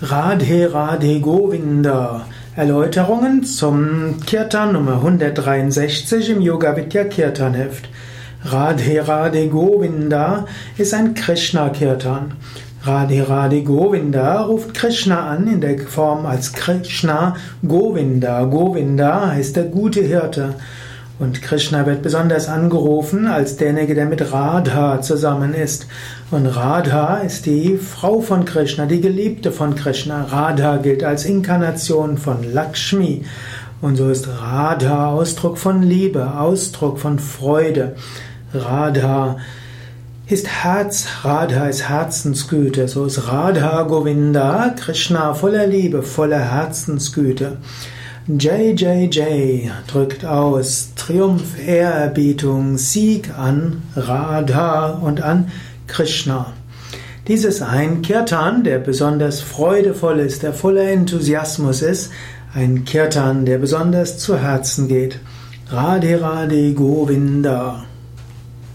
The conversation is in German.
Radhe Radhe Govinda. Erläuterungen zum Kirtan Nummer 163 im Yoga Vidya Kirtan Heft. Radhe Radhe Govinda ist ein Krishna Kirtan. Radhe Radhe Govinda ruft Krishna an in der Form als Krishna Govinda. Govinda heißt der gute Hirte. Und Krishna wird besonders angerufen als derjenige, der mit Radha zusammen ist. Und Radha ist die Frau von Krishna, die Geliebte von Krishna. Radha gilt als Inkarnation von Lakshmi. Und so ist Radha Ausdruck von Liebe, Ausdruck von Freude. Radha ist Herz, Radha ist Herzensgüte. So ist Radha Govinda, Krishna voller Liebe, voller Herzensgüte. Jai drückt aus Triumph, Ehrerbietung, Sieg an Radha und an Krishna. Dies ist ein Kirtan, der besonders freudevoll ist, der voller Enthusiasmus ist, ein Kirtan, der besonders zu Herzen geht. Radhe Radhe Govinda.